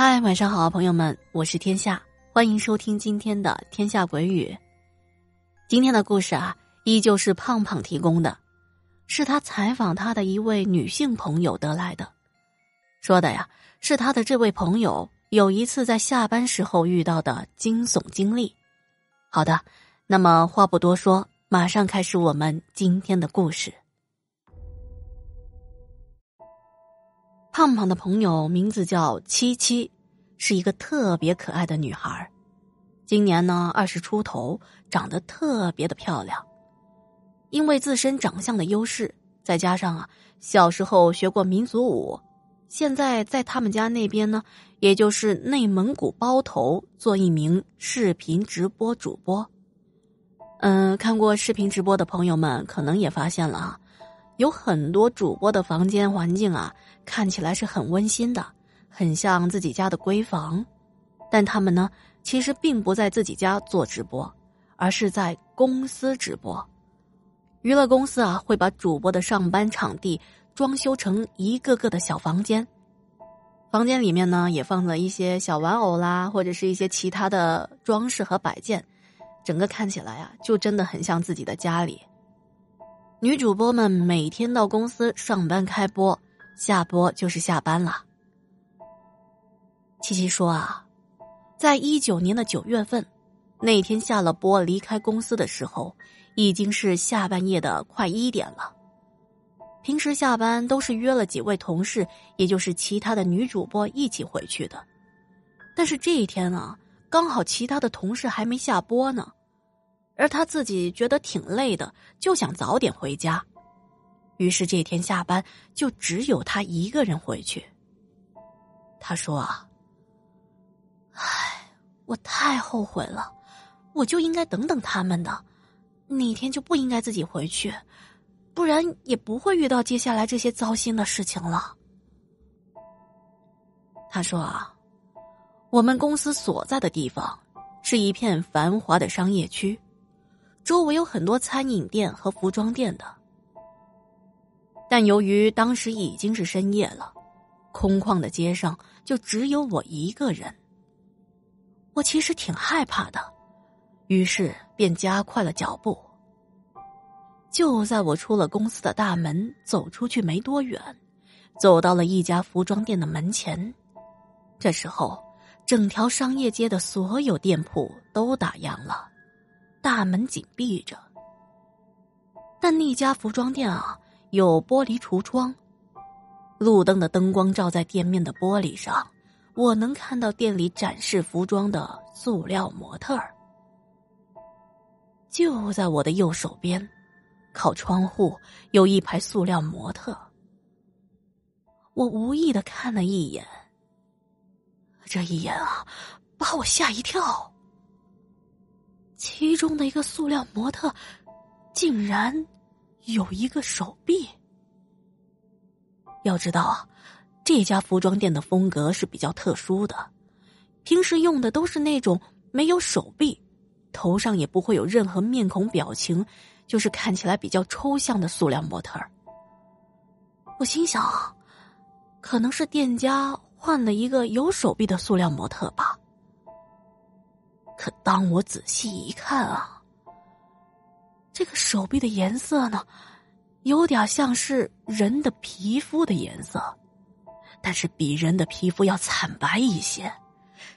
嗨，晚上好，朋友们，我是天下，欢迎收听今天的《天下鬼语》。今天的故事啊，依旧是胖胖提供的，是他采访他的一位女性朋友得来的。说的呀，是他的这位朋友有一次在下班时候遇到的惊悚经历。好的，那么话不多说，马上开始我们今天的故事。胖胖的朋友名字叫七七，是一个特别可爱的女孩今年呢二十出头，长得特别的漂亮。因为自身长相的优势，再加上啊小时候学过民族舞，现在在他们家那边呢，也就是内蒙古包头做一名视频直播主播。嗯，看过视频直播的朋友们可能也发现了啊。有很多主播的房间环境啊，看起来是很温馨的，很像自己家的闺房，但他们呢，其实并不在自己家做直播，而是在公司直播。娱乐公司啊，会把主播的上班场地装修成一个个的小房间，房间里面呢，也放了一些小玩偶啦，或者是一些其他的装饰和摆件，整个看起来啊，就真的很像自己的家里。女主播们每天到公司上班开播，下播就是下班了。七七说啊，在一九年的九月份，那天下了播离开公司的时候，已经是下半夜的快一点了。平时下班都是约了几位同事，也就是其他的女主播一起回去的，但是这一天啊，刚好其他的同事还没下播呢。而他自己觉得挺累的，就想早点回家，于是这天下班就只有他一个人回去。他说：“啊，唉，我太后悔了，我就应该等等他们的，那天就不应该自己回去，不然也不会遇到接下来这些糟心的事情了。”他说：“啊，我们公司所在的地方是一片繁华的商业区。”周围有很多餐饮店和服装店的，但由于当时已经是深夜了，空旷的街上就只有我一个人。我其实挺害怕的，于是便加快了脚步。就在我出了公司的大门，走出去没多远，走到了一家服装店的门前，这时候，整条商业街的所有店铺都打烊了。大门紧闭着，但那家服装店啊有玻璃橱窗，路灯的灯光照在店面的玻璃上，我能看到店里展示服装的塑料模特儿。就在我的右手边，靠窗户有一排塑料模特。我无意的看了一眼，这一眼啊，把我吓一跳。其中的一个塑料模特，竟然有一个手臂。要知道啊，这家服装店的风格是比较特殊的，平时用的都是那种没有手臂、头上也不会有任何面孔表情，就是看起来比较抽象的塑料模特儿。我心想，可能是店家换了一个有手臂的塑料模特吧。可当我仔细一看啊，这个手臂的颜色呢，有点像是人的皮肤的颜色，但是比人的皮肤要惨白一些，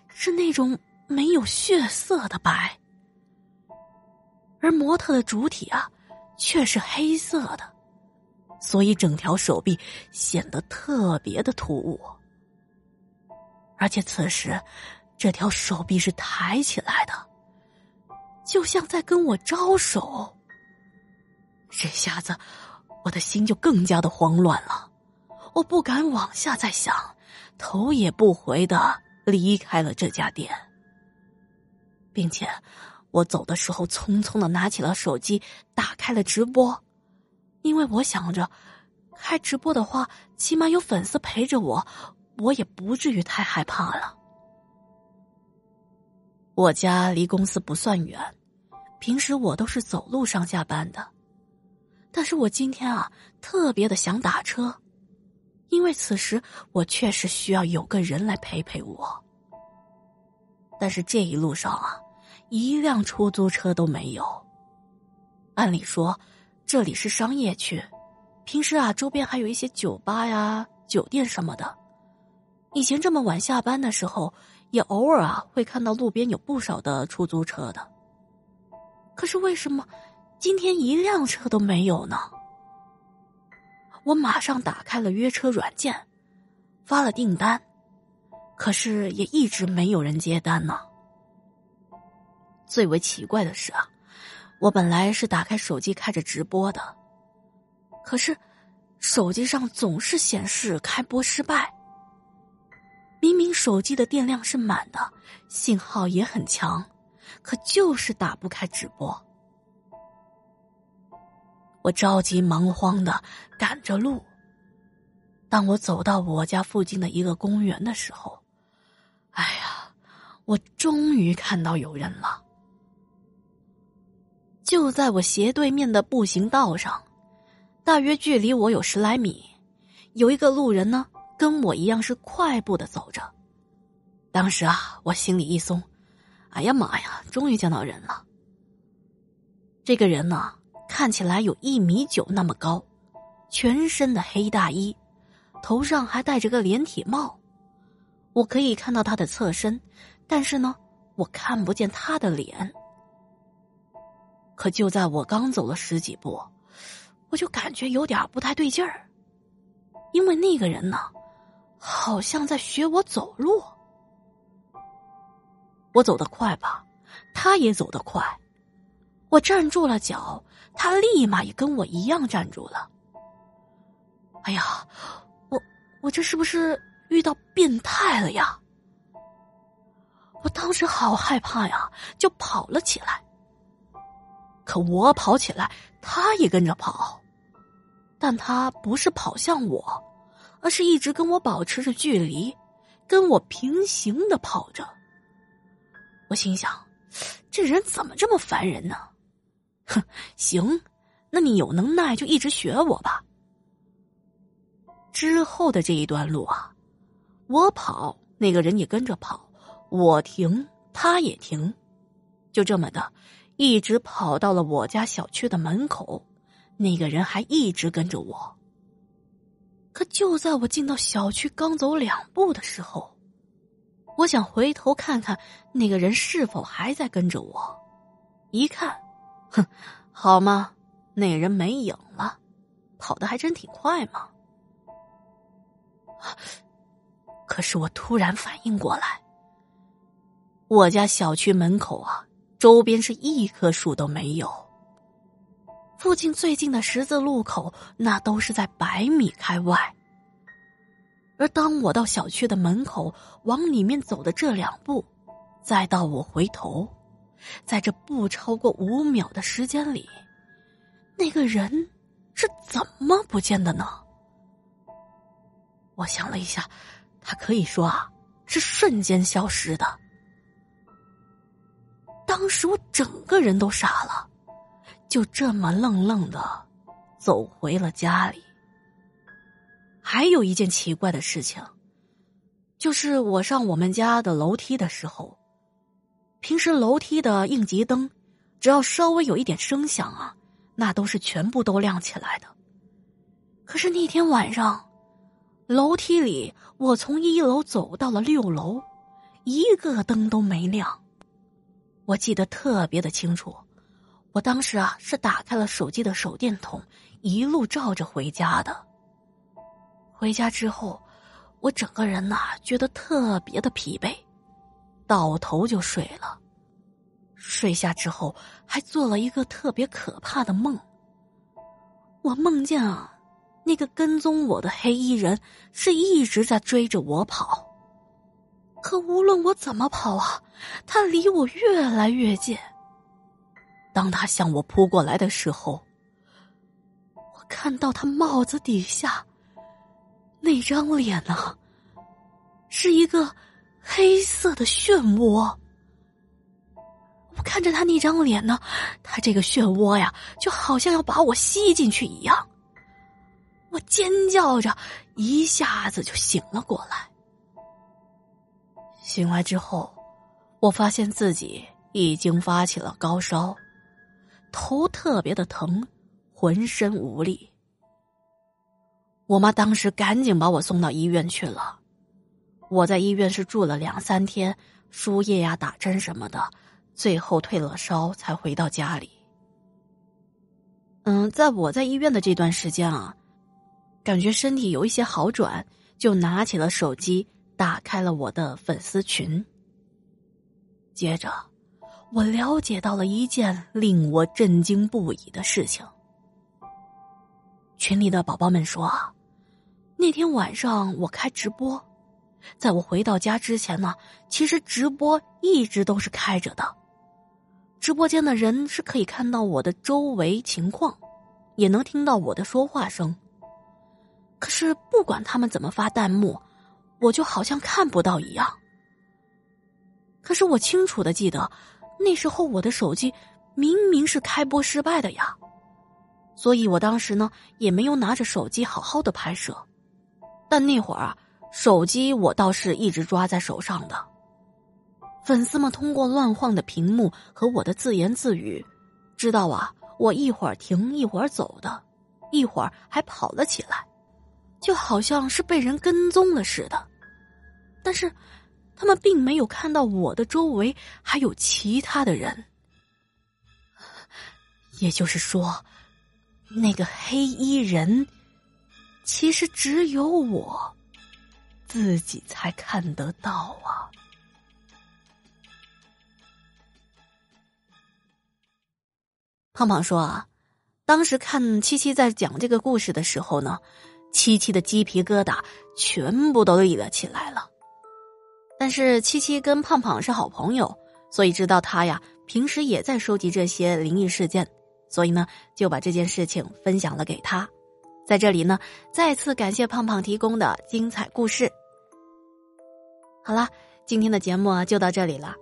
是那种没有血色的白。而模特的主体啊，却是黑色的，所以整条手臂显得特别的突兀，而且此时。这条手臂是抬起来的，就像在跟我招手。这下子，我的心就更加的慌乱了。我不敢往下再想，头也不回的离开了这家店，并且我走的时候匆匆的拿起了手机，打开了直播，因为我想着，开直播的话，起码有粉丝陪着我，我也不至于太害怕了。我家离公司不算远，平时我都是走路上下班的。但是我今天啊，特别的想打车，因为此时我确实需要有个人来陪陪我。但是这一路上啊，一辆出租车都没有。按理说，这里是商业区，平时啊，周边还有一些酒吧呀、酒店什么的。以前这么晚下班的时候，也偶尔啊会看到路边有不少的出租车的。可是为什么今天一辆车都没有呢？我马上打开了约车软件，发了订单，可是也一直没有人接单呢。最为奇怪的是啊，我本来是打开手机开着直播的，可是手机上总是显示开播失败。明明手机的电量是满的，信号也很强，可就是打不开直播。我着急忙慌的赶着路。当我走到我家附近的一个公园的时候，哎呀，我终于看到有人了。就在我斜对面的步行道上，大约距离我有十来米，有一个路人呢，跟我一样是快步的走着。当时啊，我心里一松，哎呀妈呀，终于见到人了。这个人呢？看起来有一米九那么高，全身的黑大衣，头上还戴着个连体帽。我可以看到他的侧身，但是呢，我看不见他的脸。可就在我刚走了十几步，我就感觉有点不太对劲儿，因为那个人呢，好像在学我走路。我走得快吧，他也走得快。我站住了脚。他立马也跟我一样站住了。哎呀，我我这是不是遇到变态了呀？我当时好害怕呀，就跑了起来。可我跑起来，他也跟着跑，但他不是跑向我，而是一直跟我保持着距离，跟我平行的跑着。我心想，这人怎么这么烦人呢？哼，行，那你有能耐就一直学我吧。之后的这一段路啊，我跑，那个人也跟着跑；我停，他也停，就这么的，一直跑到了我家小区的门口。那个人还一直跟着我。可就在我进到小区刚走两步的时候，我想回头看看那个人是否还在跟着我，一看。哼，好吗？那人没影了，跑的还真挺快嘛。可是我突然反应过来，我家小区门口啊，周边是一棵树都没有。附近最近的十字路口，那都是在百米开外。而当我到小区的门口往里面走的这两步，再到我回头。在这不超过五秒的时间里，那个人是怎么不见的呢？我想了一下，他可以说啊，是瞬间消失的。当时我整个人都傻了，就这么愣愣的走回了家里。还有一件奇怪的事情，就是我上我们家的楼梯的时候。平时楼梯的应急灯，只要稍微有一点声响啊，那都是全部都亮起来的。可是那天晚上，楼梯里我从一楼走到了六楼，一个灯都没亮。我记得特别的清楚，我当时啊是打开了手机的手电筒，一路照着回家的。回家之后，我整个人呐觉得特别的疲惫。倒头就睡了，睡下之后还做了一个特别可怕的梦。我梦见啊，那个跟踪我的黑衣人是一直在追着我跑，可无论我怎么跑啊，他离我越来越近。当他向我扑过来的时候，我看到他帽子底下那张脸呢，是一个。黑色的漩涡，我看着他那张脸呢，他这个漩涡呀，就好像要把我吸进去一样。我尖叫着，一下子就醒了过来。醒来之后，我发现自己已经发起了高烧，头特别的疼，浑身无力。我妈当时赶紧把我送到医院去了。我在医院是住了两三天，输液呀、打针什么的，最后退了烧才回到家里。嗯，在我在医院的这段时间啊，感觉身体有一些好转，就拿起了手机，打开了我的粉丝群。接着，我了解到了一件令我震惊不已的事情。群里的宝宝们说，那天晚上我开直播。在我回到家之前呢，其实直播一直都是开着的，直播间的人是可以看到我的周围情况，也能听到我的说话声。可是不管他们怎么发弹幕，我就好像看不到一样。可是我清楚的记得，那时候我的手机明明是开播失败的呀，所以我当时呢也没有拿着手机好好的拍摄，但那会儿啊。手机我倒是一直抓在手上的。粉丝们通过乱晃的屏幕和我的自言自语，知道啊，我一会儿停一会儿走的，一会儿还跑了起来，就好像是被人跟踪了似的。但是，他们并没有看到我的周围还有其他的人。也就是说，那个黑衣人，其实只有我。自己才看得到啊！胖胖说啊，当时看七七在讲这个故事的时候呢，七七的鸡皮疙瘩全部都立了起来了。但是七七跟胖胖是好朋友，所以知道他呀平时也在收集这些灵异事件，所以呢就把这件事情分享了给他。在这里呢，再次感谢胖胖提供的精彩故事。好了，今天的节目啊就到这里了。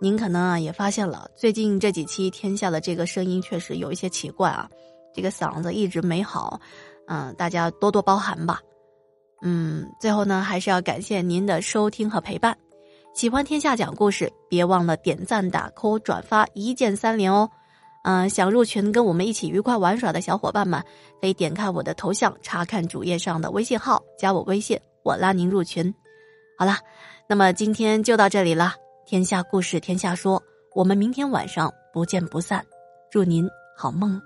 您可能啊也发现了，最近这几期天下的这个声音确实有一些奇怪啊，这个嗓子一直没好，嗯，大家多多包涵吧。嗯，最后呢，还是要感谢您的收听和陪伴。喜欢天下讲故事，别忘了点赞、打 call、转发，一键三连哦。嗯，想入群跟我们一起愉快玩耍的小伙伴们，可以点开我的头像，查看主页上的微信号，加我微信，我拉您入群。好了。那么今天就到这里了，天下故事天下说，我们明天晚上不见不散，祝您好梦，